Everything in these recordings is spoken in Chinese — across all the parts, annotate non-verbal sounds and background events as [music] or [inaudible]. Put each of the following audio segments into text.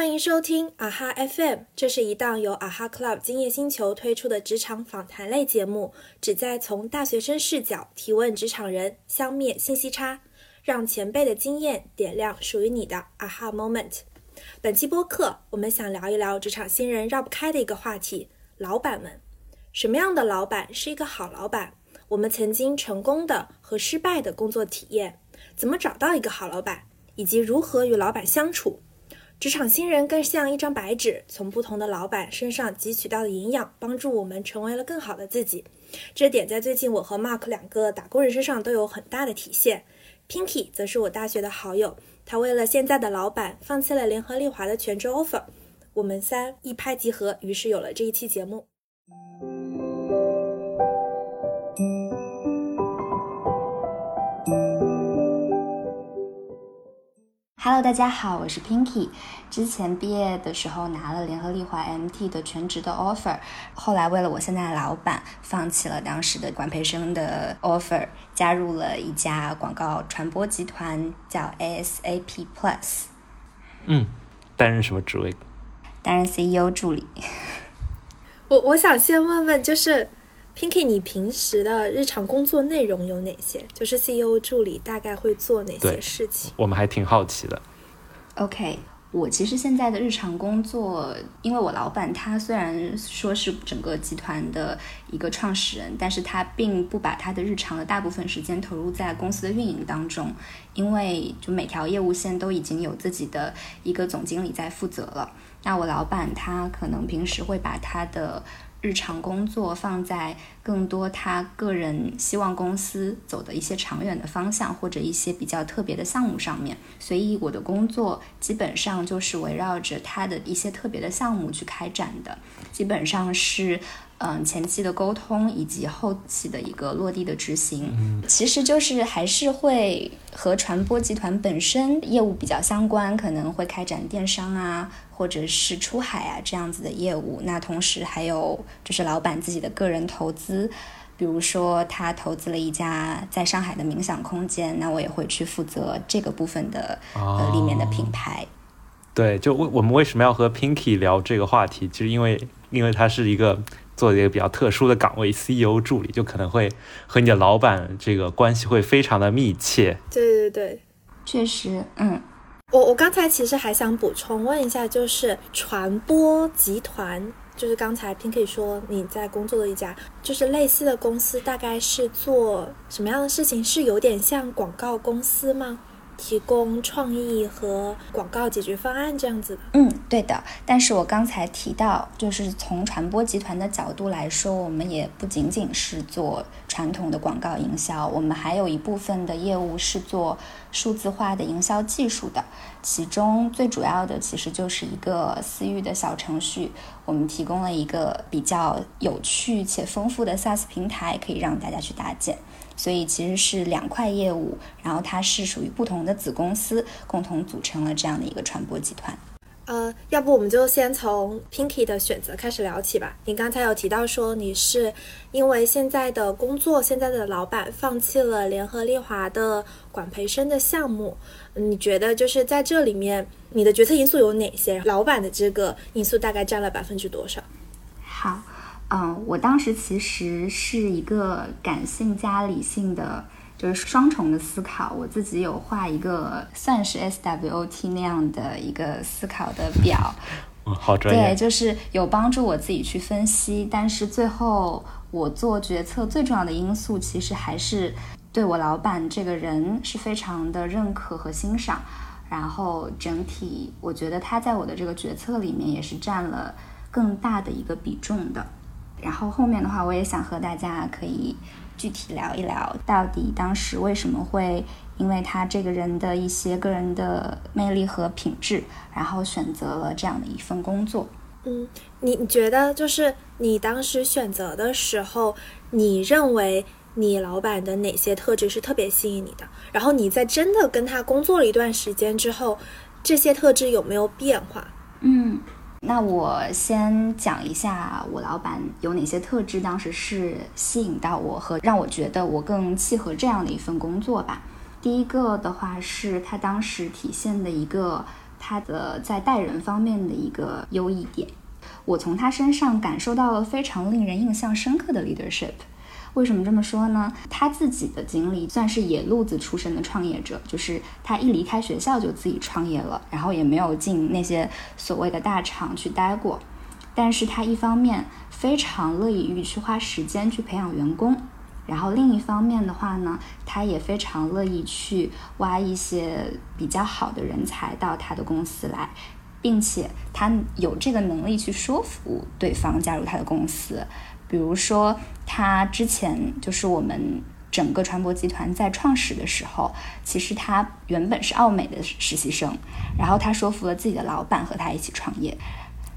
欢迎收听啊哈 FM，这是一档由啊哈 Club 今夜星球推出的职场访谈类节目，旨在从大学生视角提问职场人，消灭信息差，让前辈的经验点亮属于你的啊哈 moment。本期播客，我们想聊一聊职场新人绕不开的一个话题——老板们。什么样的老板是一个好老板？我们曾经成功的和失败的工作体验，怎么找到一个好老板，以及如何与老板相处？职场新人更像一张白纸，从不同的老板身上汲取到的营养，帮助我们成为了更好的自己。这点在最近我和 Mark 两个打工人身上都有很大的体现。Pinky 则是我大学的好友，他为了现在的老板，放弃了联合利华的全职 offer。我们三一拍即合，于是有了这一期节目。Hello，大家好，我是 Pinky。之前毕业的时候拿了联合利华 MT 的全职的 offer，后来为了我现在的老板，放弃了当时的管培生的 offer，加入了一家广告传播集团，叫 ASAP Plus。嗯，担任什么职位？担任 CEO 助理。我我想先问问，就是。Pinky，你平时的日常工作内容有哪些？就是 CEO 助理大概会做哪些事情？我们还挺好奇的。OK，我其实现在的日常工作，因为我老板他虽然说是整个集团的一个创始人，但是他并不把他的日常的大部分时间投入在公司的运营当中，因为就每条业务线都已经有自己的一个总经理在负责了。那我老板他可能平时会把他的日常工作放在更多他个人希望公司走的一些长远的方向，或者一些比较特别的项目上面，所以我的工作基本上就是围绕着他的一些特别的项目去开展的，基本上是。嗯，前期的沟通以及后期的一个落地的执行，其实就是还是会和传播集团本身业务比较相关，可能会开展电商啊，或者是出海啊这样子的业务。那同时还有就是老板自己的个人投资，比如说他投资了一家在上海的冥想空间，那我也会去负责这个部分的呃里面的品牌。对，就为我们为什么要和 Pinky 聊这个话题，其实因为因为他是一个。做一个比较特殊的岗位，CEO 助理，就可能会和你的老板这个关系会非常的密切。对对对，确实，嗯，我我刚才其实还想补充问一下，就是传播集团，就是刚才 Pinky 说你在工作的一家，就是类似的公司，大概是做什么样的事情？是有点像广告公司吗？提供创意和广告解决方案这样子的，嗯，对的。但是我刚才提到，就是从传播集团的角度来说，我们也不仅仅是做传统的广告营销，我们还有一部分的业务是做数字化的营销技术的。其中最主要的其实就是一个私域的小程序，我们提供了一个比较有趣且丰富的 SaaS 平台，可以让大家去搭建。所以其实是两块业务，然后它是属于不同的子公司，共同组成了这样的一个传播集团。呃，要不我们就先从 Pinky 的选择开始聊起吧。你刚才有提到说你是因为现在的工作，现在的老板放弃了联合利华的管培生的项目，你觉得就是在这里面，你的决策因素有哪些？老板的这个因素大概占了百分之多少？好。嗯，我当时其实是一个感性加理性的，就是双重的思考。我自己有画一个算是 SWOT 那样的一个思考的表，[laughs] 嗯，好专业。对，就是有帮助我自己去分析。但是最后我做决策最重要的因素，其实还是对我老板这个人是非常的认可和欣赏。然后整体，我觉得他在我的这个决策里面也是占了更大的一个比重的。然后后面的话，我也想和大家可以具体聊一聊，到底当时为什么会因为他这个人的一些个人的魅力和品质，然后选择了这样的一份工作。嗯，你你觉得就是你当时选择的时候，你认为你老板的哪些特质是特别吸引你的？然后你在真的跟他工作了一段时间之后，这些特质有没有变化？嗯。那我先讲一下我老板有哪些特质，当时是吸引到我和让我觉得我更契合这样的一份工作吧。第一个的话是他当时体现的一个他的在待人方面的一个优异点。我从他身上感受到了非常令人印象深刻的 leadership。为什么这么说呢？他自己的经历算是野路子出身的创业者，就是他一离开学校就自己创业了，然后也没有进那些所谓的大厂去待过。但是他一方面非常乐意于去花时间去培养员工，然后另一方面的话呢，他也非常乐意去挖一些比较好的人才到他的公司来，并且他有这个能力去说服对方加入他的公司。比如说，他之前就是我们整个船舶集团在创始的时候，其实他原本是奥美的实习生，然后他说服了自己的老板和他一起创业。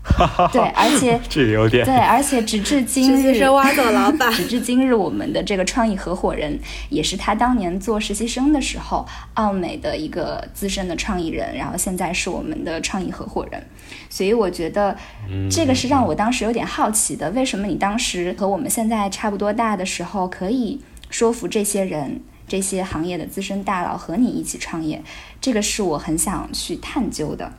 [laughs] 对，而且这有点对，而且直至今日，实习生挖走老板，[laughs] 直至今日，我们的这个创意合伙人也是他当年做实习生的时候，奥美的一个资深的创意人，然后现在是我们的创意合伙人。所以我觉得这个是让我当时有点好奇的，为什么你当时和我们现在差不多大的时候，可以说服这些人、这些行业的资深大佬和你一起创业？这个是我很想去探究的。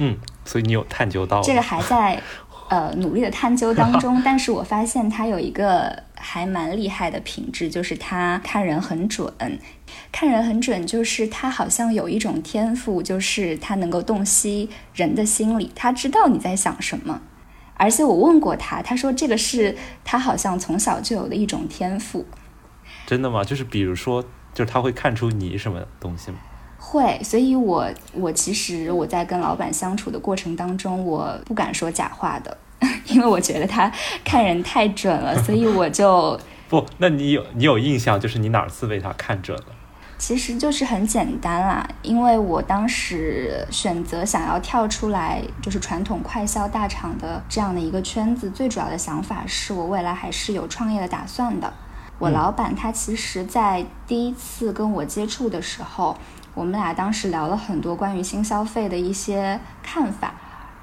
嗯，所以你有探究到这个还在呃努力的探究当中，[laughs] 但是我发现他有一个还蛮厉害的品质，就是他看人很准。看人很准，就是他好像有一种天赋，就是他能够洞悉人的心理，他知道你在想什么。而且我问过他，他说这个是他好像从小就有的一种天赋。真的吗？就是比如说，就是他会看出你什么东西吗？会，所以我我其实我在跟老板相处的过程当中，我不敢说假话的，[laughs] 因为我觉得他看人太准了，所以我就 [laughs] 不。那你有你有印象，就是你哪次被他看准了？其实就是很简单啦，因为我当时选择想要跳出来，就是传统快销大厂的这样的一个圈子，最主要的想法是我未来还是有创业的打算的。我老板他其实在第一次跟我接触的时候。我们俩当时聊了很多关于新消费的一些看法，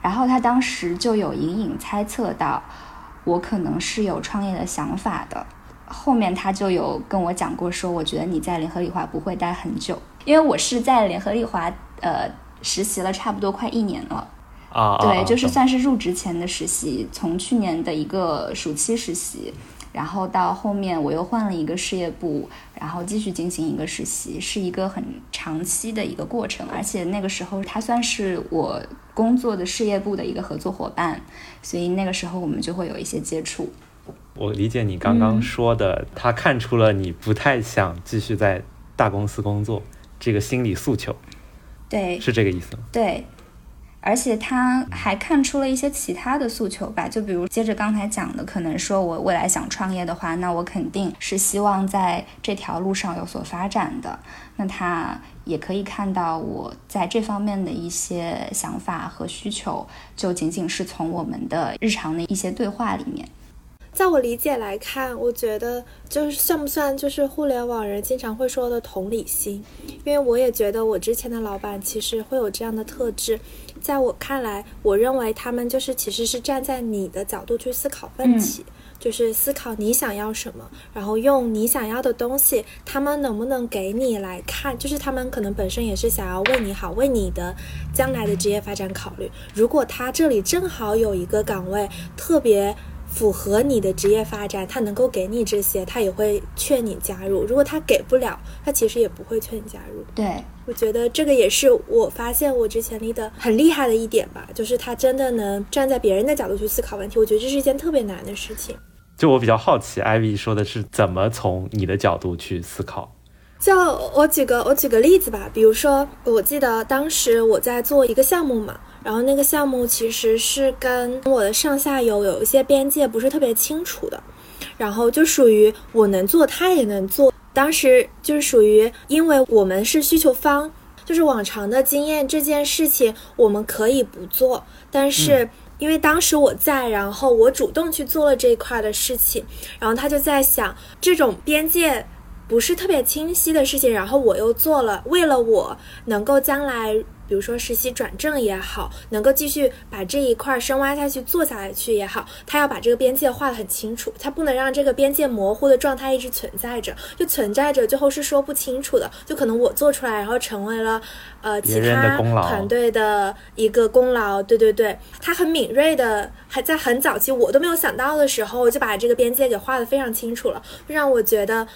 然后他当时就有隐隐猜测到我可能是有创业的想法的。后面他就有跟我讲过，说我觉得你在联合利华不会待很久，因为我是在联合利华呃实习了差不多快一年了啊，对，就是算是入职前的实习，从去年的一个暑期实习。然后到后面我又换了一个事业部，然后继续进行一个实习，是一个很长期的一个过程。而且那个时候他算是我工作的事业部的一个合作伙伴，所以那个时候我们就会有一些接触。我理解你刚刚说的，他看出了你不太想继续在大公司工作这个心理诉求，对，是这个意思吗？对。而且他还看出了一些其他的诉求吧，就比如接着刚才讲的，可能说我未来想创业的话，那我肯定是希望在这条路上有所发展的。那他也可以看到我在这方面的一些想法和需求，就仅仅是从我们的日常的一些对话里面。在我理解来看，我觉得就是算不算就是互联网人经常会说的同理心，因为我也觉得我之前的老板其实会有这样的特质。在我看来，我认为他们就是其实是站在你的角度去思考问题，就是思考你想要什么，然后用你想要的东西，他们能不能给你来看，就是他们可能本身也是想要为你好，为你的将来的职业发展考虑。如果他这里正好有一个岗位特别。符合你的职业发展，他能够给你这些，他也会劝你加入。如果他给不了，他其实也不会劝你加入。对，我觉得这个也是我发现我之前立的很厉害的一点吧，就是他真的能站在别人的角度去思考问题。我觉得这是一件特别难的事情。就我比较好奇，艾薇说的是怎么从你的角度去思考。就我举个我举个例子吧，比如说，我记得当时我在做一个项目嘛。然后那个项目其实是跟我的上下游有一些边界不是特别清楚的，然后就属于我能做，他也能做。当时就是属于，因为我们是需求方，就是往常的经验，这件事情我们可以不做，但是因为当时我在，然后我主动去做了这一块的事情，然后他就在想，这种边界不是特别清晰的事情，然后我又做了，为了我能够将来。比如说实习转正也好，能够继续把这一块深挖下去做下来去也好，他要把这个边界画得很清楚，他不能让这个边界模糊的状态一直存在着，就存在着，最后是说不清楚的，就可能我做出来，然后成为了呃其他团队的一个功劳。对对对，他很敏锐的，还在很早期我都没有想到的时候，就把这个边界给画得非常清楚了，让我觉得。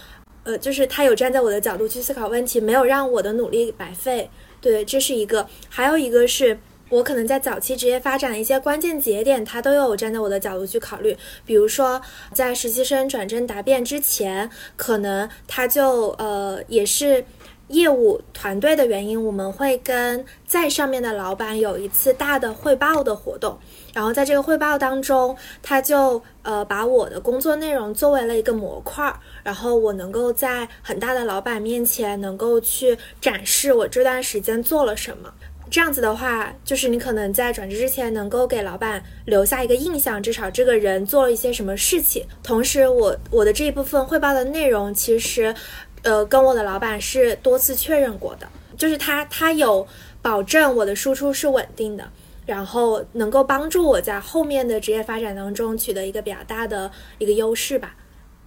呃，就是他有站在我的角度去思考问题，没有让我的努力白费。对，这是一个。还有一个是我可能在早期职业发展的一些关键节点，他都有站在我的角度去考虑。比如说，在实习生转正答辩之前，可能他就呃也是业务团队的原因，我们会跟在上面的老板有一次大的汇报的活动。然后在这个汇报当中，他就呃把我的工作内容作为了一个模块，然后我能够在很大的老板面前能够去展示我这段时间做了什么。这样子的话，就是你可能在转职之前能够给老板留下一个印象，至少这个人做了一些什么事情。同时，我我的这一部分汇报的内容，其实呃跟我的老板是多次确认过的，就是他他有保证我的输出是稳定的。然后能够帮助我在后面的职业发展当中取得一个比较大的一个优势吧。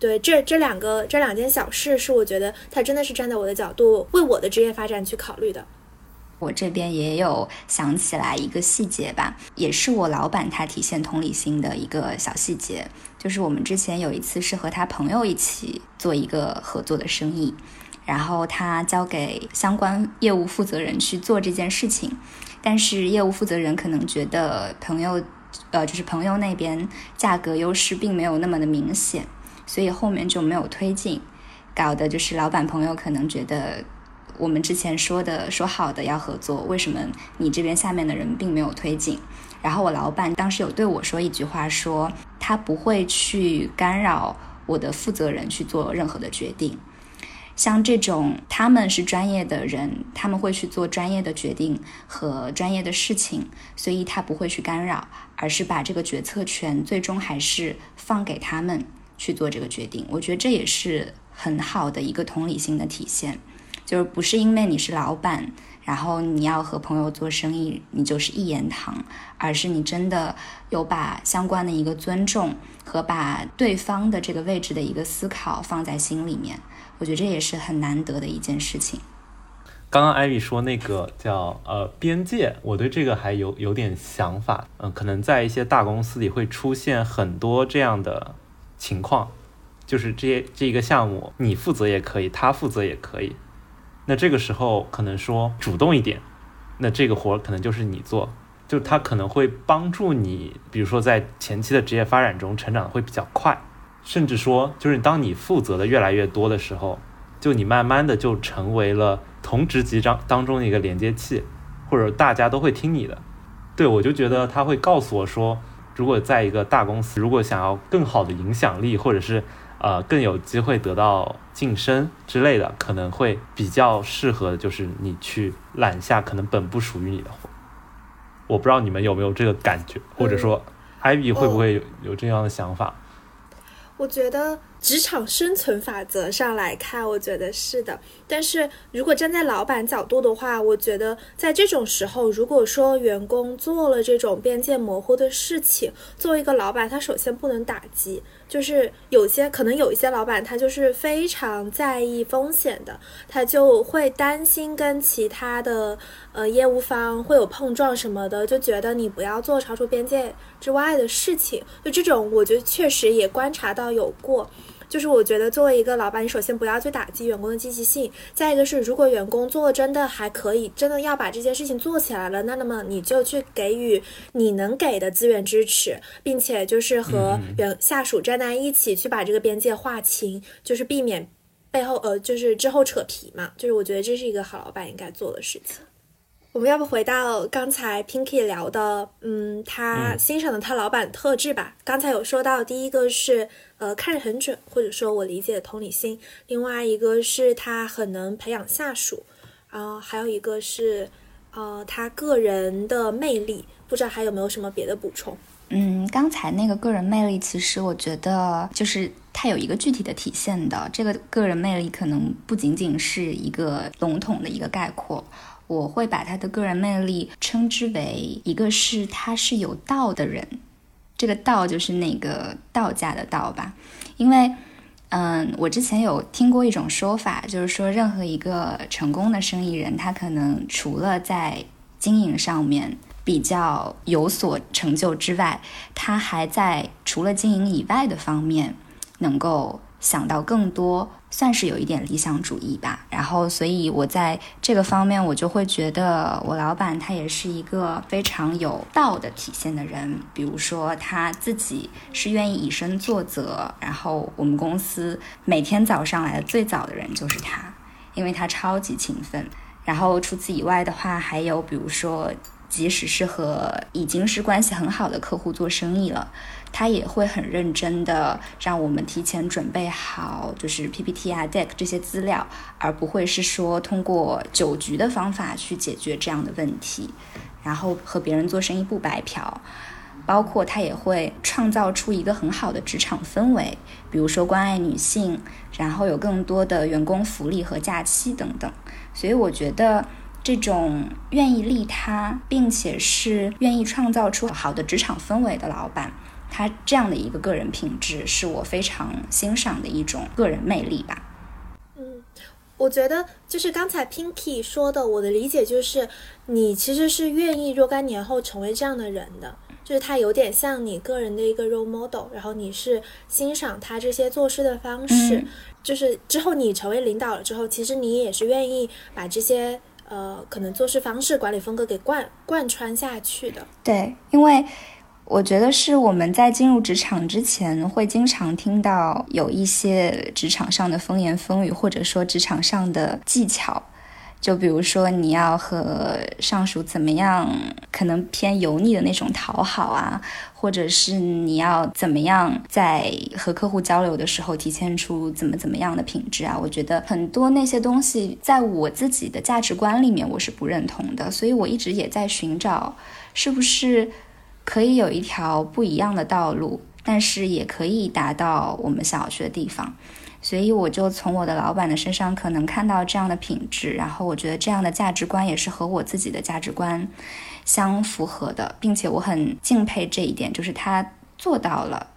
对，这这两个这两件小事是我觉得他真的是站在我的角度为我的职业发展去考虑的。我这边也有想起来一个细节吧，也是我老板他体现同理心的一个小细节，就是我们之前有一次是和他朋友一起做一个合作的生意，然后他交给相关业务负责人去做这件事情。但是业务负责人可能觉得朋友，呃，就是朋友那边价格优势并没有那么的明显，所以后面就没有推进，搞的就是老板朋友可能觉得我们之前说的说好的要合作，为什么你这边下面的人并没有推进？然后我老板当时有对我说一句话，说他不会去干扰我的负责人去做任何的决定。像这种他们是专业的人，他们会去做专业的决定和专业的事情，所以他不会去干扰，而是把这个决策权最终还是放给他们去做这个决定。我觉得这也是很好的一个同理心的体现，就是不是因为你是老板，然后你要和朋友做生意，你就是一言堂，而是你真的有把相关的一个尊重和把对方的这个位置的一个思考放在心里面。我觉得这也是很难得的一件事情。刚刚艾米说那个叫呃边界，我对这个还有有点想法。嗯，可能在一些大公司里会出现很多这样的情况，就是这些这一个项目你负责也可以，他负责也可以。那这个时候可能说主动一点，那这个活可能就是你做，就他可能会帮助你，比如说在前期的职业发展中成长的会比较快。甚至说，就是当你负责的越来越多的时候，就你慢慢的就成为了同职级当当中的一个连接器，或者大家都会听你的。对我就觉得他会告诉我说，如果在一个大公司，如果想要更好的影响力，或者是呃更有机会得到晋升之类的，可能会比较适合就是你去揽下可能本不属于你的活。我不知道你们有没有这个感觉，或者说艾比会不会有有这样的想法？我觉得职场生存法则上来看，我觉得是的。但是如果站在老板角度的话，我觉得在这种时候，如果说员工做了这种边界模糊的事情，作为一个老板，他首先不能打击。就是有些可能有一些老板，他就是非常在意风险的，他就会担心跟其他的呃业务方会有碰撞什么的，就觉得你不要做超出边界之外的事情。就这种，我觉得确实也观察到有过。就是我觉得作为一个老板，你首先不要去打击员工的积极性。再一个是，如果员工做的真的还可以，真的要把这件事情做起来了，那那么你就去给予你能给的资源支持，并且就是和员下属站在一起去把这个边界划清，就是避免背后呃就是之后扯皮嘛。就是我觉得这是一个好老板应该做的事情。我们要不回到刚才 Pinky 聊的，嗯，他欣赏的他老板特质吧。刚才有说到，第一个是呃看着很准，或者说我理解的同理心；另外一个是他很能培养下属，啊，还有一个是呃他个人的魅力。不知道还有没有什么别的补充？嗯，刚才那个个人魅力，其实我觉得就是他有一个具体的体现的。这个个人魅力可能不仅仅是一个笼统的一个概括。我会把他的个人魅力称之为一个是他是有道的人，这个道就是那个道家的道吧，因为。嗯，我之前有听过一种说法，就是说任何一个成功的生意人，他可能除了在经营上面比较有所成就之外，他还在除了经营以外的方面能够。想到更多，算是有一点理想主义吧。然后，所以我在这个方面，我就会觉得我老板他也是一个非常有道的体现的人。比如说，他自己是愿意以身作则。然后，我们公司每天早上来的最早的人就是他，因为他超级勤奋。然后，除此以外的话，还有比如说，即使是和已经是关系很好的客户做生意了。他也会很认真的让我们提前准备好，就是 PPT 啊、Deck 这些资料，而不会是说通过酒局的方法去解决这样的问题。然后和别人做生意不白嫖，包括他也会创造出一个很好的职场氛围，比如说关爱女性，然后有更多的员工福利和假期等等。所以我觉得这种愿意利他，并且是愿意创造出好的职场氛围的老板。他这样的一个个人品质，是我非常欣赏的一种个人魅力吧。嗯，我觉得就是刚才 Pinky 说的，我的理解就是，你其实是愿意若干年后成为这样的人的，就是他有点像你个人的一个 role model，然后你是欣赏他这些做事的方式，就是之后你成为领导了之后，其实你也是愿意把这些呃可能做事方式、管理风格给贯贯穿下去的。对，因为。我觉得是我们在进入职场之前，会经常听到有一些职场上的风言风语，或者说职场上的技巧。就比如说，你要和上属怎么样，可能偏油腻的那种讨好啊，或者是你要怎么样在和客户交流的时候体现出怎么怎么样的品质啊？我觉得很多那些东西，在我自己的价值观里面，我是不认同的。所以我一直也在寻找，是不是。可以有一条不一样的道路，但是也可以达到我们想要去的地方。所以我就从我的老板的身上可能看到这样的品质，然后我觉得这样的价值观也是和我自己的价值观相符合的，并且我很敬佩这一点，就是他做到了，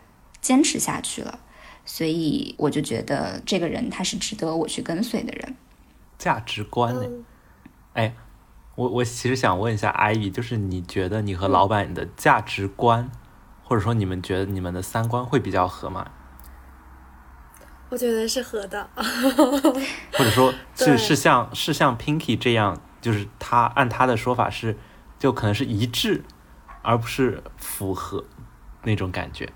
坚持下去了。所以我就觉得这个人他是值得我去跟随的人。价值观呢？哎。我我其实想问一下艾比，就是你觉得你和老板的价值观，或者说你们觉得你们的三观会比较合吗？我觉得是合的，[laughs] 或者说是是像是像 Pinky 这样，就是他按他的说法是，就可能是一致，而不是符合那种感觉。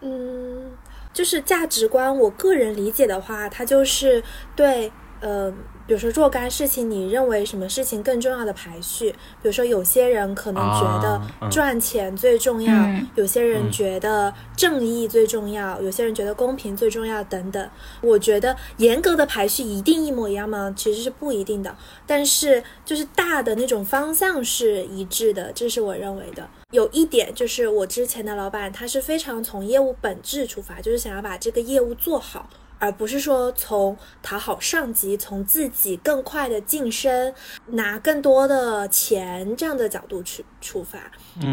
嗯，就是价值观，我个人理解的话，它就是对，呃。比如说若干事情，你认为什么事情更重要的排序？比如说有些人可能觉得赚钱最重要，有些人觉得正义最重要，有些人觉得公平最重要等等。我觉得严格的排序一定一模一样吗？其实是不一定的。但是就是大的那种方向是一致的，这是我认为的。有一点就是我之前的老板他是非常从业务本质出发，就是想要把这个业务做好。而不是说从讨好上级、从自己更快的晋升、拿更多的钱这样的角度去出发，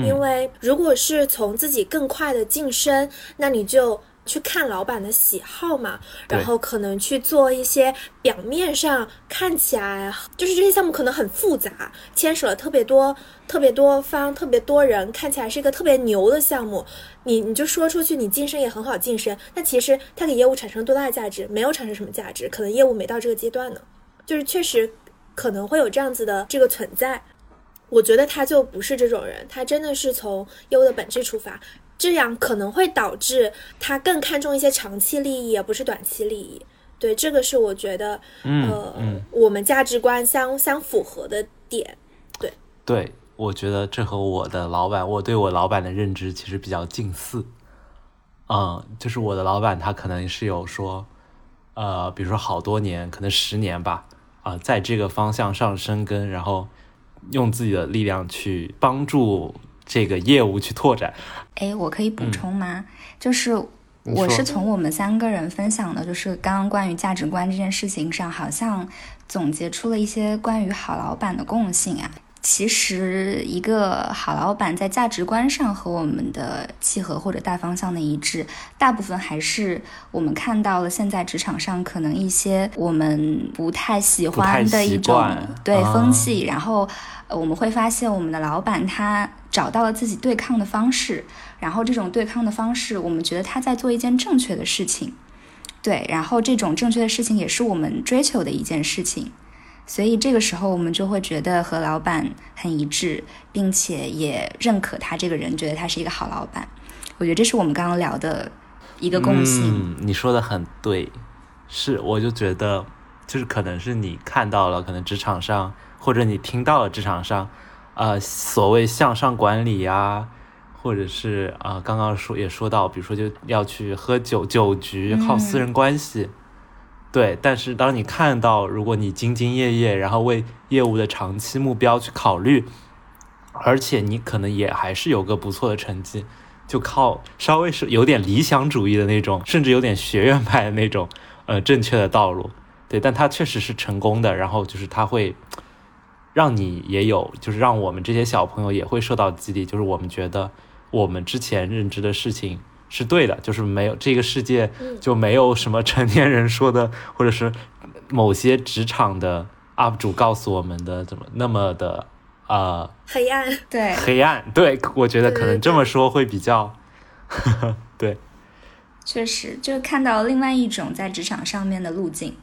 因为如果是从自己更快的晋升，那你就。去看老板的喜好嘛，然后可能去做一些表面上看起来就是这些项目可能很复杂，牵扯了特别多、特别多方、特别多人，看起来是一个特别牛的项目。你你就说出去，你晋升也很好晋升，但其实它给业务产生多大的价值？没有产生什么价值，可能业务没到这个阶段呢。就是确实可能会有这样子的这个存在。我觉得他就不是这种人，他真的是从业务的本质出发。这样可能会导致他更看重一些长期利益，而不是短期利益。对，这个是我觉得，呃，我们价值观相相符合的点。对，对，我觉得这和我的老板，我对我老板的认知其实比较近似。嗯，就是我的老板他可能是有说，呃，比如说好多年，可能十年吧，啊，在这个方向上生根，然后用自己的力量去帮助。这个业务去拓展，哎，我可以补充吗？就是我是从我们三个人分享的，就是刚刚关于价值观这件事情上，好像总结出了一些关于好老板的共性啊。其实，一个好老板在价值观上和我们的契合或者大方向的一致，大部分还是我们看到了现在职场上可能一些我们不太喜欢的一种对风气，然后我们会发现我们的老板他找到了自己对抗的方式，然后这种对抗的方式，我们觉得他在做一件正确的事情，对，然后这种正确的事情也是我们追求的一件事情。所以这个时候，我们就会觉得和老板很一致，并且也认可他这个人，觉得他是一个好老板。我觉得这是我们刚刚聊的一个共性。嗯，你说的很对，是，我就觉得，就是可能是你看到了，可能职场上，或者你听到了职场上，呃，所谓向上管理呀，或者是啊，刚刚说也说到，比如说就要去喝酒酒局，靠私人关系。对，但是当你看到，如果你兢兢业业，然后为业务的长期目标去考虑，而且你可能也还是有个不错的成绩，就靠稍微是有点理想主义的那种，甚至有点学院派的那种，呃，正确的道路。对，但他确实是成功的，然后就是他会让你也有，就是让我们这些小朋友也会受到激励，就是我们觉得我们之前认知的事情。是对的，就是没有这个世界就没有什么成年人说的，或者是某些职场的 UP 主告诉我们的怎么那么的啊 [laughs] 黑暗，对。黑暗，对我觉得可能这么说会比较 [laughs] 对，确实就看到另外一种在职场上面的路径。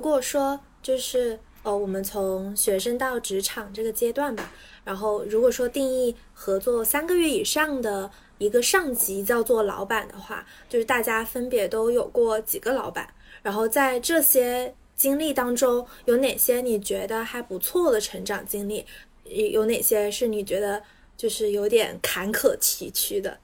如果说就是呃，我们从学生到职场这个阶段吧，然后如果说定义合作三个月以上的一个上级叫做老板的话，就是大家分别都有过几个老板，然后在这些经历当中，有哪些你觉得还不错的成长经历，有哪些是你觉得就是有点坎坷崎岖的？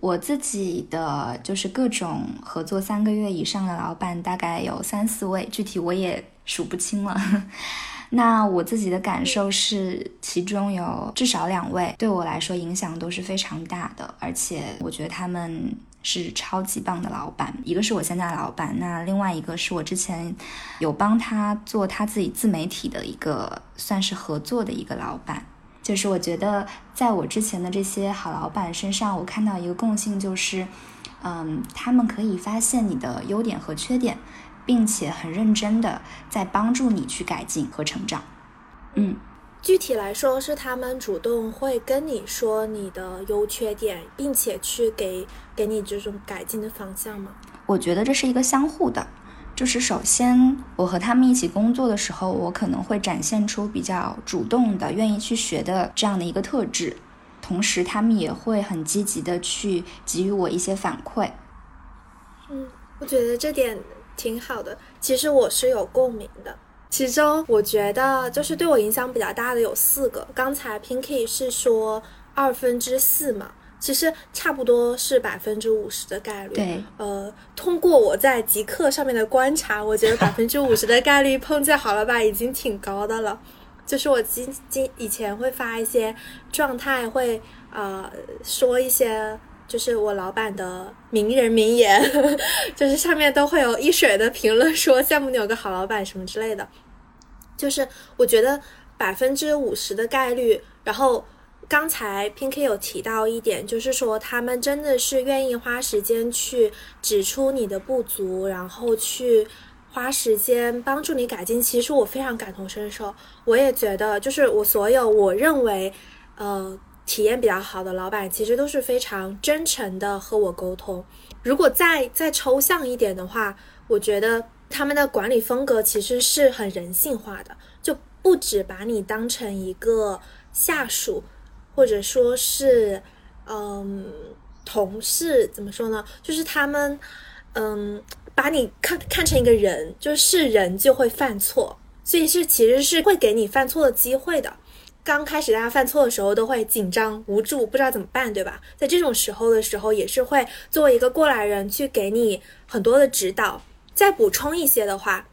我自己的就是各种合作三个月以上的老板，大概有三四位，具体我也数不清了。[laughs] 那我自己的感受是，其中有至少两位对我来说影响都是非常大的，而且我觉得他们是超级棒的老板。一个是我现在的老板，那另外一个是我之前有帮他做他自己自媒体的一个算是合作的一个老板。就是我觉得，在我之前的这些好老板身上，我看到一个共性，就是，嗯，他们可以发现你的优点和缺点，并且很认真的在帮助你去改进和成长。嗯，具体来说，是他们主动会跟你说你的优缺点，并且去给给你这种改进的方向吗？我觉得这是一个相互的。就是首先，我和他们一起工作的时候，我可能会展现出比较主动的、愿意去学的这样的一个特质，同时他们也会很积极的去给予我一些反馈。嗯，我觉得这点挺好的。其实我是有共鸣的，其中我觉得就是对我影响比较大的有四个。刚才 Pinky 是说二分之四嘛？其实差不多是百分之五十的概率。对，呃，通过我在极客上面的观察，我觉得 [laughs] 百分之五十的概率碰见好老板已经挺高的了。就是我今今以前会发一些状态，会呃说一些就是我老板的名人名言，[laughs] 就是上面都会有一水的评论说羡慕你有个好老板什么之类的。就是我觉得百分之五十的概率，然后。刚才 Pinky 有提到一点，就是说他们真的是愿意花时间去指出你的不足，然后去花时间帮助你改进。其实我非常感同身受，我也觉得，就是我所有我认为，呃，体验比较好的老板，其实都是非常真诚的和我沟通。如果再再抽象一点的话，我觉得他们的管理风格其实是很人性化的，就不只把你当成一个下属。或者说是，嗯，同事怎么说呢？就是他们，嗯，把你看看成一个人，就是人就会犯错，所以是其实是会给你犯错的机会的。刚开始大家犯错的时候都会紧张无助，不知道怎么办，对吧？在这种时候的时候，也是会作为一个过来人去给你很多的指导。再补充一些的话，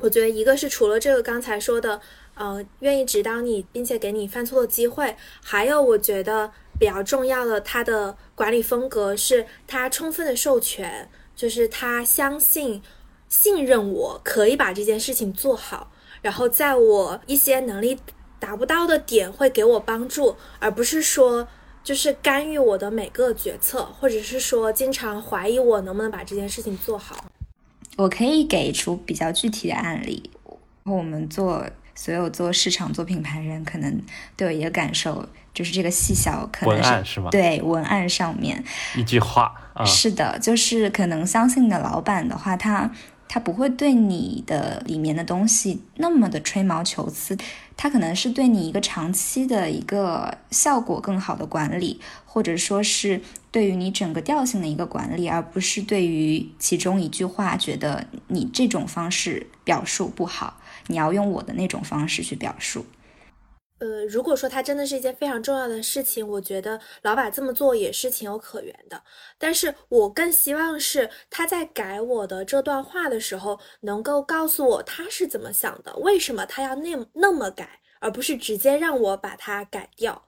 我觉得一个是除了这个刚才说的，呃，愿意指导你，并且给你犯错的机会，还有我觉得比较重要的，他的管理风格是他充分的授权，就是他相信、信任我可以把这件事情做好，然后在我一些能力达不到的点会给我帮助，而不是说就是干预我的每个决策，或者是说经常怀疑我能不能把这件事情做好。我可以给出比较具体的案例。我们做所有做市场、做品牌人，可能都有一个感受，就是这个细小可能文案是吗？对，文案上面一句话啊，是的，就是可能相信的老板的话，他他不会对你的里面的东西那么的吹毛求疵，他可能是对你一个长期的一个效果更好的管理，或者说是。对于你整个调性的一个管理，而不是对于其中一句话觉得你这种方式表述不好，你要用我的那种方式去表述。呃，如果说它真的是一件非常重要的事情，我觉得老板这么做也是情有可原的。但是我更希望是他在改我的这段话的时候，能够告诉我他是怎么想的，为什么他要那那么改，而不是直接让我把它改掉。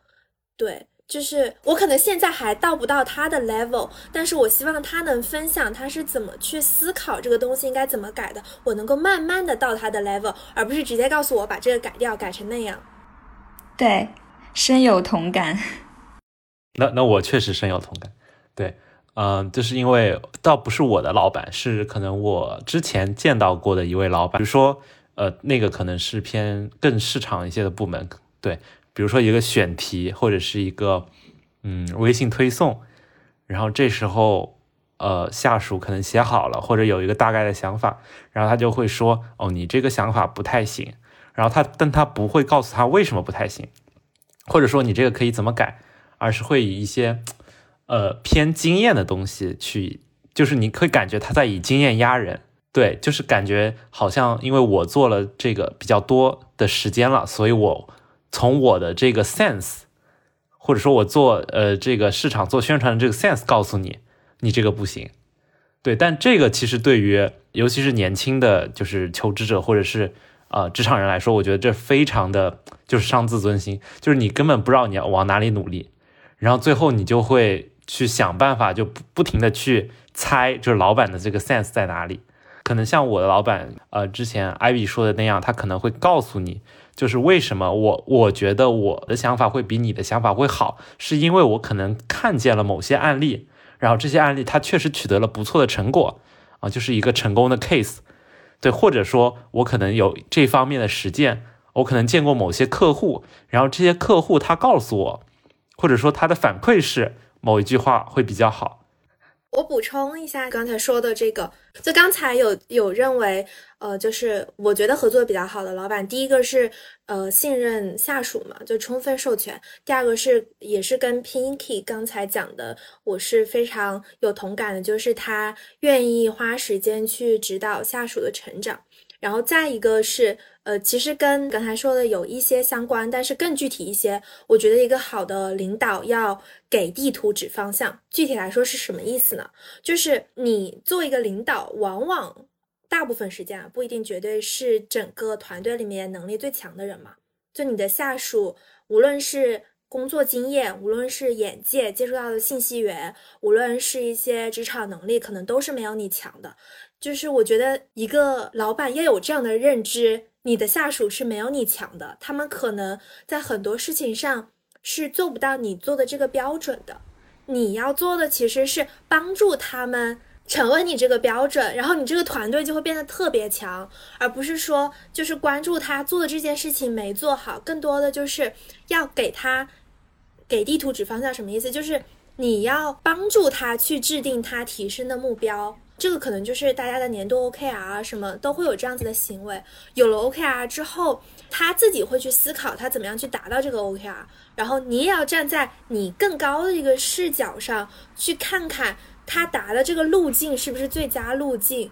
对。就是我可能现在还到不到他的 level，但是我希望他能分享他是怎么去思考这个东西应该怎么改的，我能够慢慢的到他的 level，而不是直接告诉我把这个改掉，改成那样。对，深有同感。[laughs] 那那我确实深有同感。对，嗯，就是因为倒不是我的老板，是可能我之前见到过的一位老板，比如说，呃，那个可能是偏更市场一些的部门，对。比如说一个选题或者是一个嗯微信推送，然后这时候呃下属可能写好了或者有一个大概的想法，然后他就会说哦你这个想法不太行，然后他但他不会告诉他为什么不太行，或者说你这个可以怎么改，而是会以一些呃偏经验的东西去，就是你可以感觉他在以经验压人，对，就是感觉好像因为我做了这个比较多的时间了，所以我。从我的这个 sense，或者说我做呃这个市场做宣传的这个 sense 告诉你，你这个不行，对，但这个其实对于尤其是年轻的就是求职者或者是啊职场人来说，我觉得这非常的就是伤自尊心，就是你根本不知道你要往哪里努力，然后最后你就会去想办法，就不不停的去猜，就是老板的这个 sense 在哪里，可能像我的老板呃之前艾比说的那样，他可能会告诉你。就是为什么我我觉得我的想法会比你的想法会好，是因为我可能看见了某些案例，然后这些案例它确实取得了不错的成果啊，就是一个成功的 case，对，或者说我可能有这方面的实践，我可能见过某些客户，然后这些客户他告诉我，或者说他的反馈是某一句话会比较好。我补充一下刚才说的这个，就刚才有有认为，呃，就是我觉得合作比较好的老板，第一个是呃信任下属嘛，就充分授权；第二个是也是跟 Pinky 刚才讲的，我是非常有同感的，就是他愿意花时间去指导下属的成长。然后再一个是，呃，其实跟刚才说的有一些相关，但是更具体一些。我觉得一个好的领导要给地图指方向。具体来说是什么意思呢？就是你做一个领导，往往大部分时间啊，不一定绝对是整个团队里面能力最强的人嘛。就你的下属，无论是工作经验，无论是眼界，接触到的信息源，无论是一些职场能力，可能都是没有你强的。就是我觉得一个老板要有这样的认知，你的下属是没有你强的，他们可能在很多事情上是做不到你做的这个标准的。你要做的其实是帮助他们成为你这个标准，然后你这个团队就会变得特别强，而不是说就是关注他做的这件事情没做好，更多的就是要给他给地图指方向。什么意思？就是你要帮助他去制定他提升的目标。这个可能就是大家的年度 OKR 什么都会有这样子的行为。有了 OKR 之后，他自己会去思考他怎么样去达到这个 OKR。然后你也要站在你更高的一个视角上去看看他达的这个路径是不是最佳路径。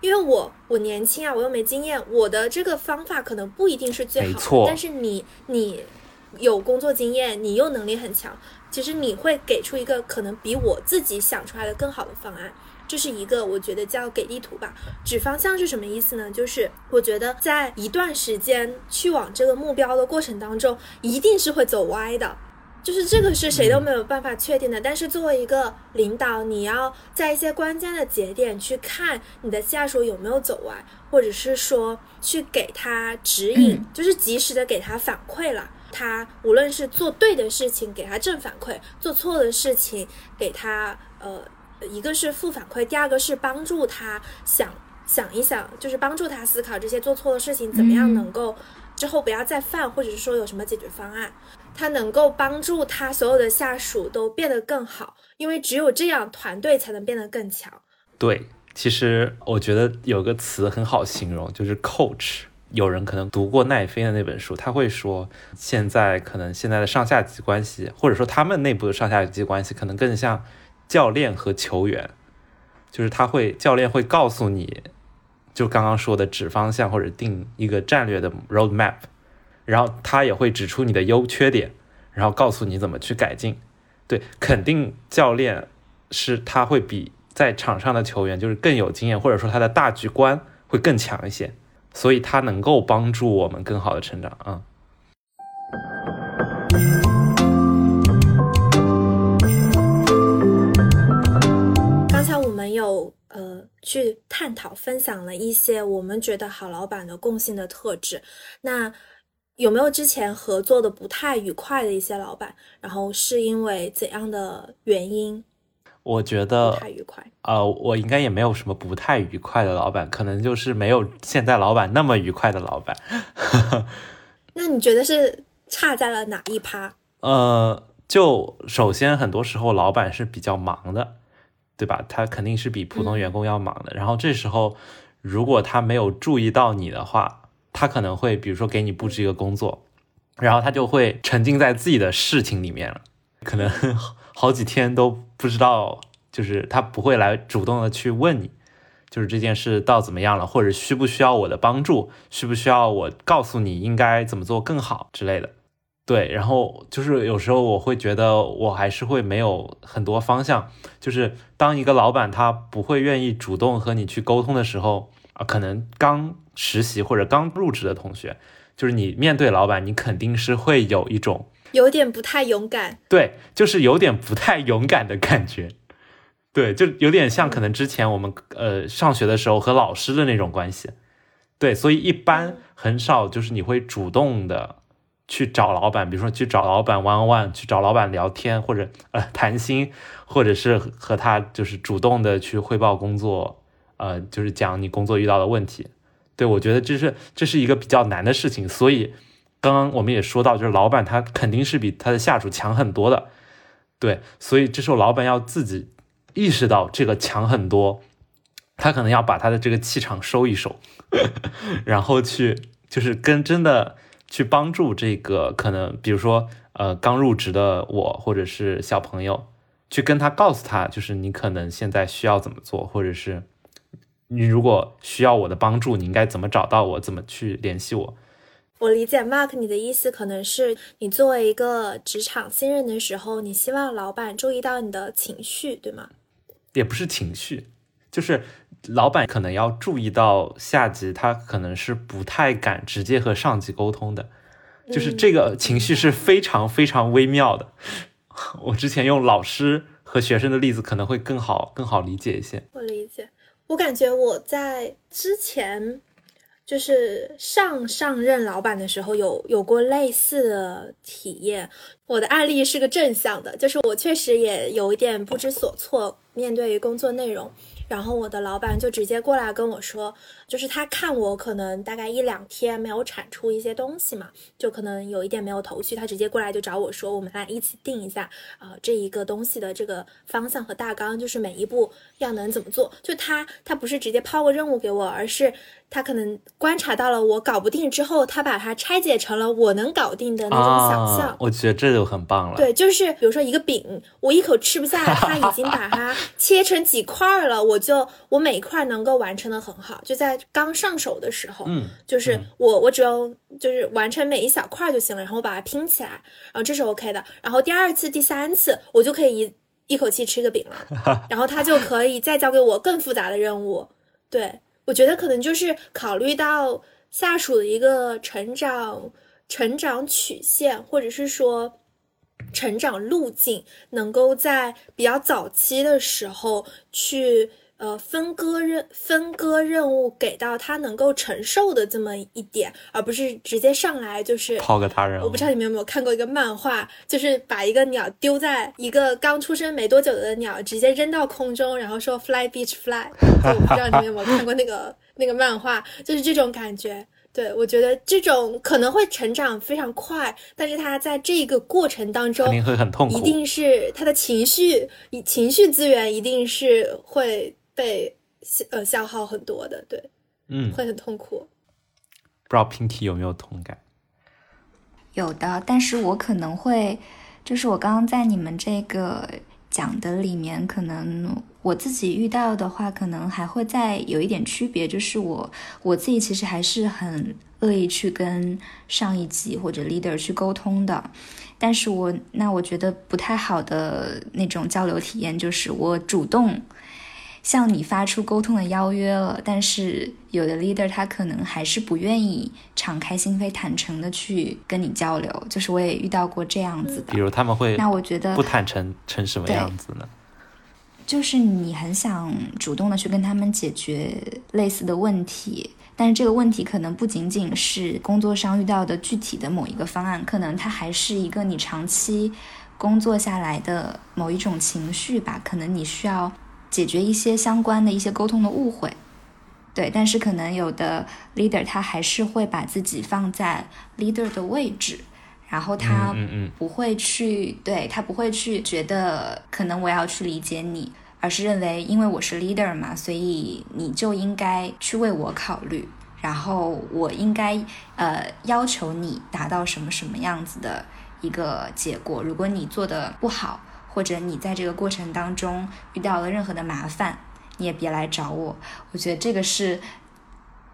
因为我我年轻啊，我又没经验，我的这个方法可能不一定是最好的。但是你你有工作经验，你又能力很强，其实你会给出一个可能比我自己想出来的更好的方案。这是一个我觉得叫给地图吧。指方向是什么意思呢？就是我觉得在一段时间去往这个目标的过程当中，一定是会走歪的。就是这个是谁都没有办法确定的，但是作为一个领导，你要在一些关键的节点去看你的下属有没有走歪，或者是说去给他指引，就是及时的给他反馈了。他无论是做对的事情，给他正反馈；做错的事情，给他呃，一个是负反馈，第二个是帮助他想想一想，就是帮助他思考这些做错的事情怎么样能够之后不要再犯，或者是说有什么解决方案。他能够帮助他所有的下属都变得更好，因为只有这样，团队才能变得更强。对，其实我觉得有个词很好形容，就是 coach。有人可能读过奈飞的那本书，他会说，现在可能现在的上下级关系，或者说他们内部的上下级关系，可能更像教练和球员，就是他会教练会告诉你，就刚刚说的指方向或者定一个战略的 road map。然后他也会指出你的优缺点，然后告诉你怎么去改进。对，肯定教练是他会比在场上的球员就是更有经验，或者说他的大局观会更强一些，所以他能够帮助我们更好的成长啊。去探讨分享了一些我们觉得好老板的共性的特质，那。有没有之前合作的不太愉快的一些老板？然后是因为怎样的原因？我觉得不太愉快。呃，我应该也没有什么不太愉快的老板，可能就是没有现在老板那么愉快的老板。[laughs] 那你觉得是差在了哪一趴？呃，就首先很多时候老板是比较忙的，对吧？他肯定是比普通员工要忙的。然后这时候如果他没有注意到你的话。他可能会，比如说给你布置一个工作，然后他就会沉浸在自己的事情里面了，可能 [laughs] 好几天都不知道，就是他不会来主动的去问你，就是这件事到怎么样了，或者需不需要我的帮助，需不需要我告诉你应该怎么做更好之类的。对，然后就是有时候我会觉得我还是会没有很多方向，就是当一个老板他不会愿意主动和你去沟通的时候啊，可能刚。实习或者刚入职的同学，就是你面对老板，你肯定是会有一种有点不太勇敢，对，就是有点不太勇敢的感觉，对，就有点像可能之前我们呃上学的时候和老师的那种关系，对，所以一般很少就是你会主动的去找老板，比如说去找老板玩玩去找老板聊天或者呃谈心，或者是和他就是主动的去汇报工作，呃，就是讲你工作遇到的问题。对，我觉得这是这是一个比较难的事情，所以刚刚我们也说到，就是老板他肯定是比他的下属强很多的，对，所以这时候老板要自己意识到这个强很多，他可能要把他的这个气场收一收，[laughs] 然后去就是跟真的去帮助这个可能，比如说呃刚入职的我或者是小朋友，去跟他告诉他，就是你可能现在需要怎么做，或者是。你如果需要我的帮助，你应该怎么找到我？怎么去联系我？我理解 Mark 你的意思，可能是你作为一个职场新人的时候，你希望老板注意到你的情绪，对吗？也不是情绪，就是老板可能要注意到下级，他可能是不太敢直接和上级沟通的，就是这个情绪是非常非常微妙的。[laughs] 我之前用老师和学生的例子可能会更好更好理解一些。我理解。我感觉我在之前就是上上任老板的时候有有过类似的体验。我的案例是个正向的，就是我确实也有一点不知所措面对工作内容。然后我的老板就直接过来跟我说，就是他看我可能大概一两天没有产出一些东西嘛，就可能有一点没有头绪，他直接过来就找我说，我们来一起定一下啊这一个东西的这个方向和大纲，就是每一步要能怎么做。就他他不是直接抛个任务给我，而是他可能观察到了我搞不定之后，他把它拆解成了我能搞定的那种想象。我觉得这就很棒了。对，就是比如说一个饼，我一口吃不下，他已经把它切成几块了，我。就我每一块能够完成的很好，就在刚上手的时候，嗯，就是我我只要就是完成每一小块就行了，然后我把它拼起来，然后这是 OK 的。然后第二次、第三次，我就可以一一口气吃个饼了，[laughs] 然后他就可以再交给我更复杂的任务。对我觉得可能就是考虑到下属的一个成长成长曲线，或者是说成长路径，能够在比较早期的时候去。呃，分割任分割任务给到他能够承受的这么一点，而不是直接上来就是抛个他人。我不知道你们有没有看过一个漫画，就是把一个鸟丢在一个刚出生没多久的鸟，直接扔到空中，然后说 “fly beach fly”。[laughs] 我不知道你们有没有看过那个那个漫画，就是这种感觉。对我觉得这种可能会成长非常快，但是他在这个过程当中肯定会很痛苦，一定是他的情绪情绪资源一定是会。被呃消耗很多的，对，嗯，会很痛苦。不知道 Pinky 有没有同感？有的，但是我可能会，就是我刚刚在你们这个讲的里面，可能我自己遇到的话，可能还会再有一点区别，就是我我自己其实还是很乐意去跟上一级或者 leader 去沟通的，但是我那我觉得不太好的那种交流体验，就是我主动。向你发出沟通的邀约了，但是有的 leader 他可能还是不愿意敞开心扉、坦诚的去跟你交流。就是我也遇到过这样子的，比如他们会那我觉得不坦诚成什么样子呢？就是你很想主动的去跟他们解决类似的问题，但是这个问题可能不仅仅是工作上遇到的具体的某一个方案，可能它还是一个你长期工作下来的某一种情绪吧。可能你需要。解决一些相关的一些沟通的误会，对，但是可能有的 leader 他还是会把自己放在 leader 的位置，然后他不会去，对他不会去觉得可能我要去理解你，而是认为因为我是 leader 嘛，所以你就应该去为我考虑，然后我应该呃要求你达到什么什么样子的一个结果，如果你做的不好。或者你在这个过程当中遇到了任何的麻烦，你也别来找我。我觉得这个是，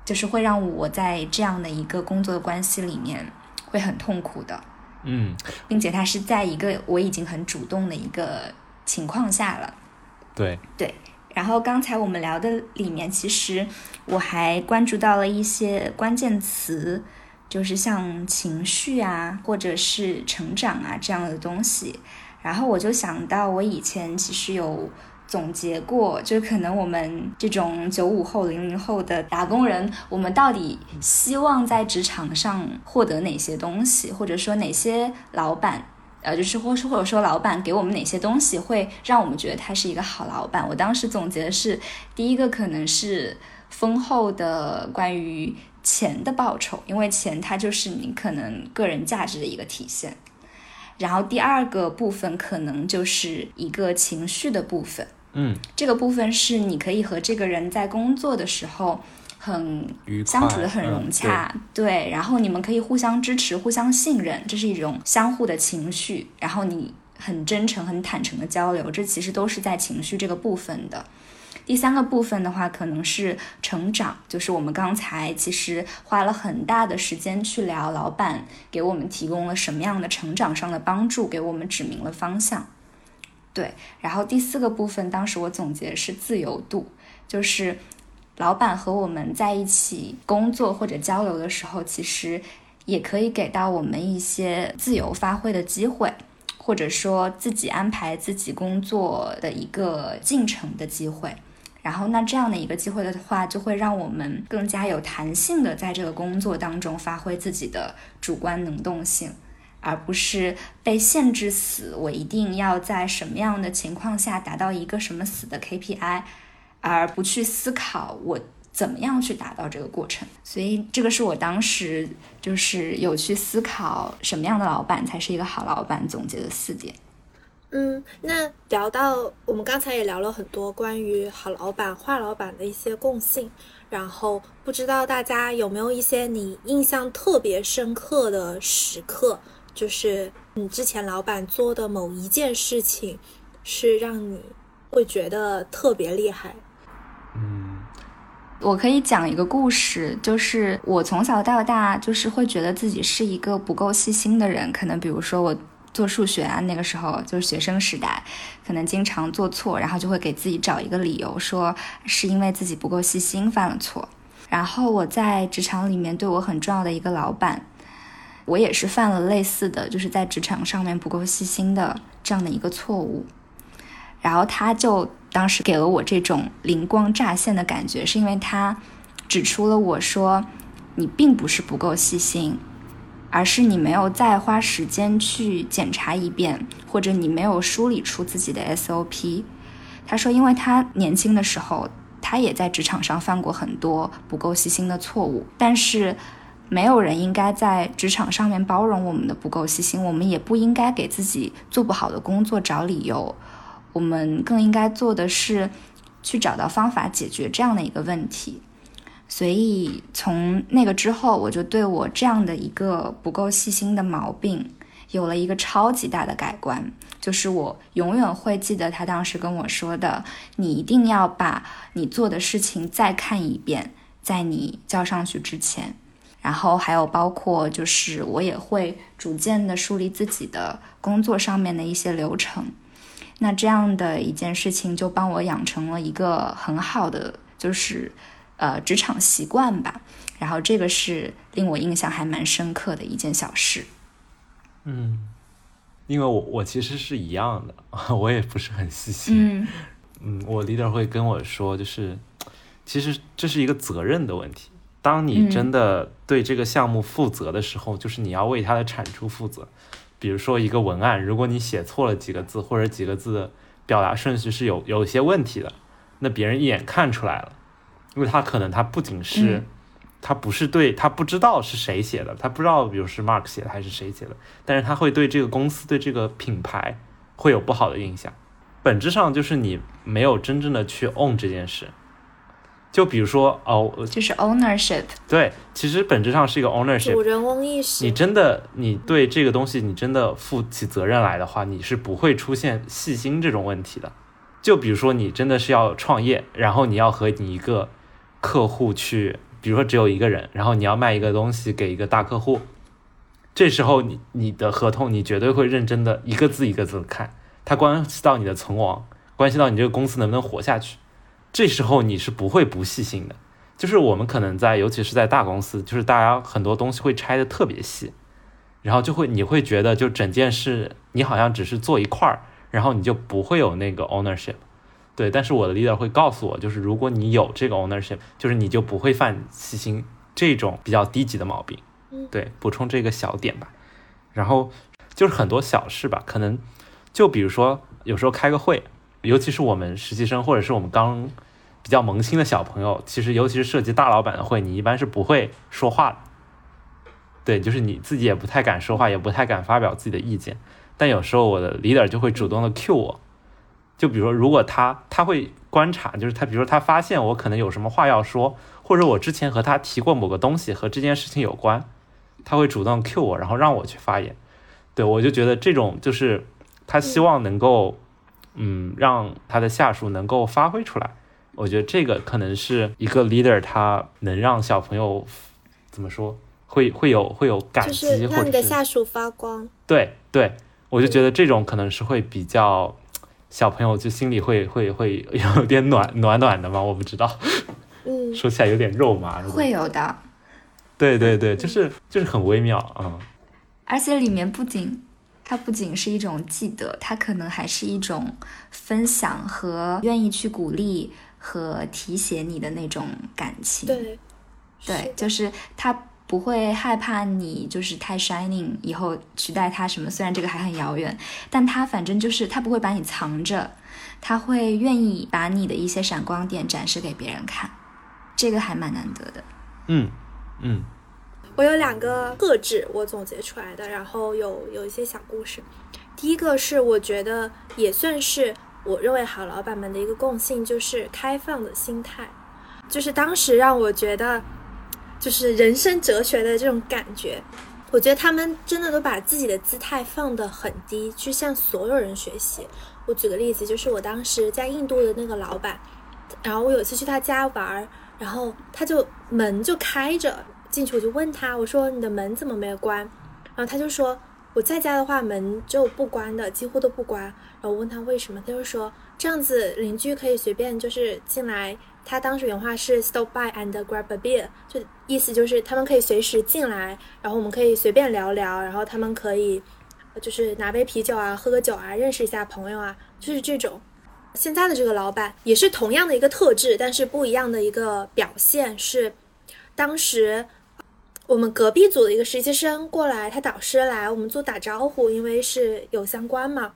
就是会让我在这样的一个工作的关系里面会很痛苦的。嗯，并且他是在一个我已经很主动的一个情况下了。对对。然后刚才我们聊的里面，其实我还关注到了一些关键词，就是像情绪啊，或者是成长啊这样的东西。然后我就想到，我以前其实有总结过，就可能我们这种九五后、零零后的打工人，我们到底希望在职场上获得哪些东西，或者说哪些老板，呃，就是或是或者说老板给我们哪些东西，会让我们觉得他是一个好老板。我当时总结的是，第一个可能是丰厚的关于钱的报酬，因为钱它就是你可能个人价值的一个体现。然后第二个部分可能就是一个情绪的部分，嗯，这个部分是你可以和这个人在工作的时候很相处的很融洽，对，然后你们可以互相支持、互相信任，这是一种相互的情绪，然后你很真诚、很坦诚的交流，这其实都是在情绪这个部分的。第三个部分的话，可能是成长，就是我们刚才其实花了很大的时间去聊，老板给我们提供了什么样的成长上的帮助，给我们指明了方向。对，然后第四个部分，当时我总结是自由度，就是老板和我们在一起工作或者交流的时候，其实也可以给到我们一些自由发挥的机会，或者说自己安排自己工作的一个进程的机会。然后，那这样的一个机会的话，就会让我们更加有弹性的在这个工作当中发挥自己的主观能动性，而不是被限制死。我一定要在什么样的情况下达到一个什么死的 KPI，而不去思考我怎么样去达到这个过程。所以，这个是我当时就是有去思考什么样的老板才是一个好老板总结的四点。嗯，那聊到我们刚才也聊了很多关于好老板、坏老板的一些共性，然后不知道大家有没有一些你印象特别深刻的时刻，就是你之前老板做的某一件事情，是让你会觉得特别厉害。嗯，我可以讲一个故事，就是我从小到大就是会觉得自己是一个不够细心的人，可能比如说我。做数学啊，那个时候就是学生时代，可能经常做错，然后就会给自己找一个理由，说是因为自己不够细心犯了错。然后我在职场里面对我很重要的一个老板，我也是犯了类似的就是在职场上面不够细心的这样的一个错误。然后他就当时给了我这种灵光乍现的感觉，是因为他指出了我说你并不是不够细心，而是你没有再花时间去检查一遍，或者你没有梳理出自己的 SOP。他说，因为他年轻的时候。他也在职场上犯过很多不够细心的错误，但是没有人应该在职场上面包容我们的不够细心，我们也不应该给自己做不好的工作找理由，我们更应该做的是去找到方法解决这样的一个问题。所以从那个之后，我就对我这样的一个不够细心的毛病有了一个超级大的改观。就是我永远会记得他当时跟我说的：“你一定要把你做的事情再看一遍，在你交上去之前。”然后还有包括就是我也会逐渐的树立自己的工作上面的一些流程。那这样的一件事情就帮我养成了一个很好的就是呃职场习惯吧。然后这个是令我印象还蛮深刻的一件小事。嗯。因为我我其实是一样的，[laughs] 我也不是很细心。嗯嗯，我 leader 会跟我说，就是其实这是一个责任的问题。当你真的对这个项目负责的时候，就是你要为它的产出负责。比如说一个文案，如果你写错了几个字，或者几个字的表达顺序是有有一些问题的，那别人一眼看出来了，因为他可能他不仅是。他不是对他不知道是谁写的，他不知道，比如是 Mark 写的还是谁写的，但是他会对这个公司对这个品牌会有不好的印象。本质上就是你没有真正的去 own 这件事。就比如说哦，就是 ownership。对，其实本质上是一个 ownership，主人翁意识。你真的你对这个东西你真的负起责任来的话，你是不会出现细心这种问题的。就比如说你真的是要创业，然后你要和你一个客户去。比如说只有一个人，然后你要卖一个东西给一个大客户，这时候你你的合同你绝对会认真的一个字一个字看，它关系到你的存亡，关系到你这个公司能不能活下去。这时候你是不会不细心的。就是我们可能在，尤其是在大公司，就是大家很多东西会拆的特别细，然后就会你会觉得就整件事你好像只是做一块儿，然后你就不会有那个 ownership。对，但是我的 leader 会告诉我，就是如果你有这个 ownership，就是你就不会犯细心这种比较低级的毛病。对，补充这个小点吧。然后就是很多小事吧，可能就比如说有时候开个会，尤其是我们实习生或者是我们刚比较萌新的小朋友，其实尤其是涉及大老板的会，你一般是不会说话的。对，就是你自己也不太敢说话，也不太敢发表自己的意见。但有时候我的 leader 就会主动的 cue 我。就比如说，如果他他会观察，就是他，比如说他发现我可能有什么话要说，或者我之前和他提过某个东西和这件事情有关，他会主动 cue 我，然后让我去发言。对我就觉得这种就是他希望能够，嗯，让他的下属能够发挥出来。我觉得这个可能是一个 leader 他能让小朋友怎么说，会会有会有感激，或者让你的下属发光。对对，我就觉得这种可能是会比较。小朋友就心里会 [laughs] 会会有点暖暖暖的吗？我不知道，[laughs] 嗯，[laughs] 说起来有点肉麻。会有的，对对对，就是就是很微妙啊。而且里面不仅它不仅是一种记得，它可能还是一种分享和愿意去鼓励和提携你的那种感情。对，对，就是他。不会害怕你就是太 shining，以后取代他什么？虽然这个还很遥远，但他反正就是他不会把你藏着，他会愿意把你的一些闪光点展示给别人看，这个还蛮难得的。嗯嗯，我有两个特质我总结出来的，然后有有一些小故事。第一个是我觉得也算是我认为好老板们的一个共性，就是开放的心态，就是当时让我觉得。就是人生哲学的这种感觉，我觉得他们真的都把自己的姿态放得很低，去向所有人学习。我举个例子，就是我当时在印度的那个老板，然后我有一次去他家玩，然后他就门就开着，进去我就问他，我说你的门怎么没有关？然后他就说我在家的话门就不关的，几乎都不关。然后我问他为什么，他就说这样子邻居可以随便就是进来。他当时原话是 stop by and grab a beer，就意思就是他们可以随时进来，然后我们可以随便聊聊，然后他们可以就是拿杯啤酒啊，喝个酒啊，认识一下朋友啊，就是这种。现在的这个老板也是同样的一个特质，但是不一样的一个表现是，当时我们隔壁组的一个实习生过来，他导师来我们组打招呼，因为是有相关嘛，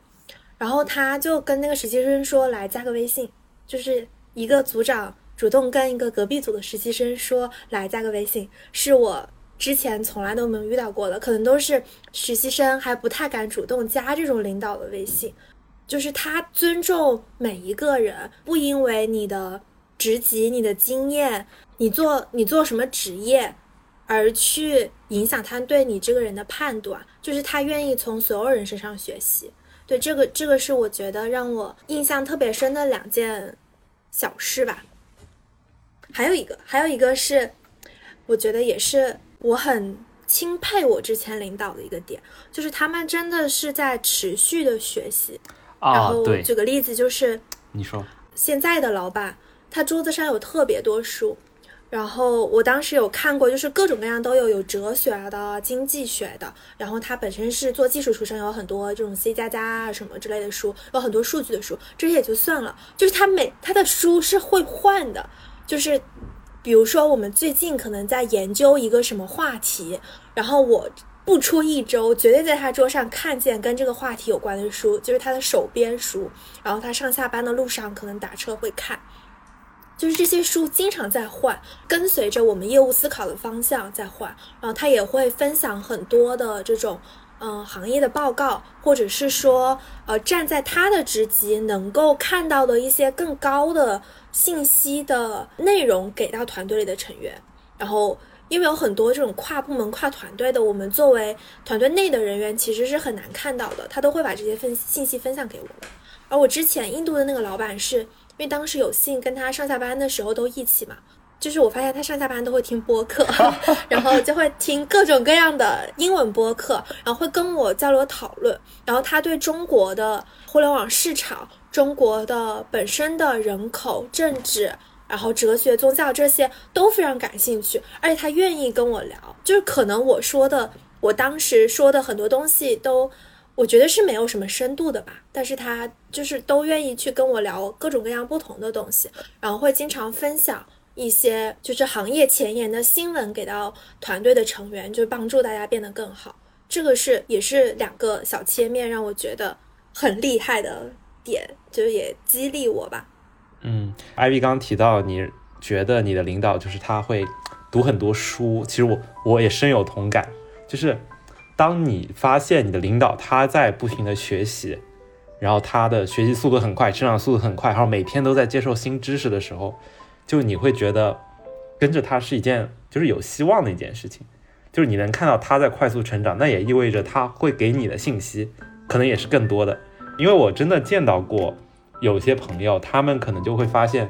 然后他就跟那个实习生说来加个微信，就是一个组长。主动跟一个隔壁组的实习生说来加个微信，是我之前从来都没有遇到过的，可能都是实习生还不太敢主动加这种领导的微信。就是他尊重每一个人，不因为你的职级、你的经验、你做你做什么职业，而去影响他对你这个人的判断。就是他愿意从所有人身上学习。对这个，这个是我觉得让我印象特别深的两件小事吧。还有一个，还有一个是，我觉得也是我很钦佩我之前领导的一个点，就是他们真的是在持续的学习。然后举个例子，就是你说现在的老板，他桌子上有特别多书。然后我当时有看过，就是各种各样都有，有哲学的、经济学的。然后他本身是做技术出身，有很多这种 C 加加啊什么之类的书，有很多数据的书。这些也就算了，就是他每他的书是会换的。就是，比如说，我们最近可能在研究一个什么话题，然后我不出一周，绝对在他桌上看见跟这个话题有关的书，就是他的手边书。然后他上下班的路上可能打车会看，就是这些书经常在换，跟随着我们业务思考的方向在换。然后他也会分享很多的这种。嗯，行业的报告，或者是说，呃，站在他的职级能够看到的一些更高的信息的内容给到团队里的成员。然后，因为有很多这种跨部门、跨团队的，我们作为团队内的人员其实是很难看到的，他都会把这些分信息分享给我们。而我之前印度的那个老板，是因为当时有幸跟他上下班的时候都一起嘛。就是我发现他上下班都会听播客，[laughs] 然后就会听各种各样的英文播客，然后会跟我交流讨论。然后他对中国的互联网市场、中国的本身的人口、政治、然后哲学、宗教这些都非常感兴趣，而且他愿意跟我聊。就是可能我说的，我当时说的很多东西都，我觉得是没有什么深度的吧，但是他就是都愿意去跟我聊各种各样不同的东西，然后会经常分享。一些就是行业前沿的新闻给到团队的成员，就是帮助大家变得更好。这个是也是两个小切面，让我觉得很厉害的点，就是也激励我吧。嗯，Ivy 刚提到，你觉得你的领导就是他会读很多书，其实我我也深有同感。就是当你发现你的领导他在不停的学习，然后他的学习速度很快，成长速度很快，然后每天都在接受新知识的时候。就你会觉得跟着他是一件就是有希望的一件事情，就是你能看到他在快速成长，那也意味着他会给你的信息可能也是更多的。因为我真的见到过有些朋友，他们可能就会发现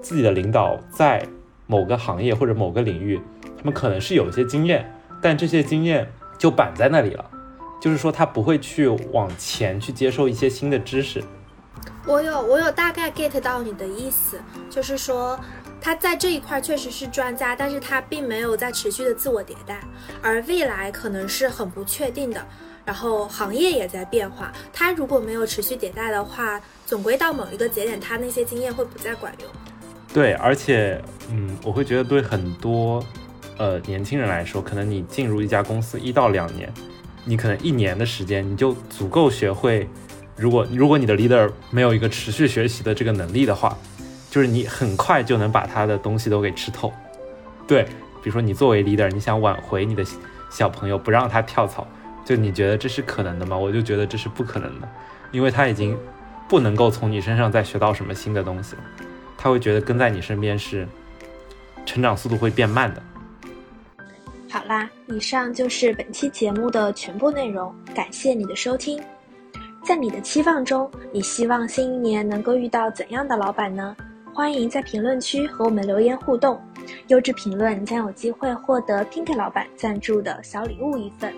自己的领导在某个行业或者某个领域，他们可能是有一些经验，但这些经验就板在那里了，就是说他不会去往前去接受一些新的知识。我有我有大概 get 到你的意思，就是说他在这一块确实是专家，但是他并没有在持续的自我迭代，而未来可能是很不确定的，然后行业也在变化，他如果没有持续迭代的话，总归到某一个节点，他那些经验会不再管用。对，而且嗯，我会觉得对很多呃年轻人来说，可能你进入一家公司一到两年，你可能一年的时间你就足够学会。如果如果你的 leader 没有一个持续学习的这个能力的话，就是你很快就能把他的东西都给吃透。对，比如说你作为 leader，你想挽回你的小朋友，不让他跳槽，就你觉得这是可能的吗？我就觉得这是不可能的，因为他已经不能够从你身上再学到什么新的东西了。他会觉得跟在你身边是成长速度会变慢的。好啦，以上就是本期节目的全部内容，感谢你的收听。在你的期望中，你希望新一年能够遇到怎样的老板呢？欢迎在评论区和我们留言互动，优质评论将有机会获得 Pink 老板赞助的小礼物一份。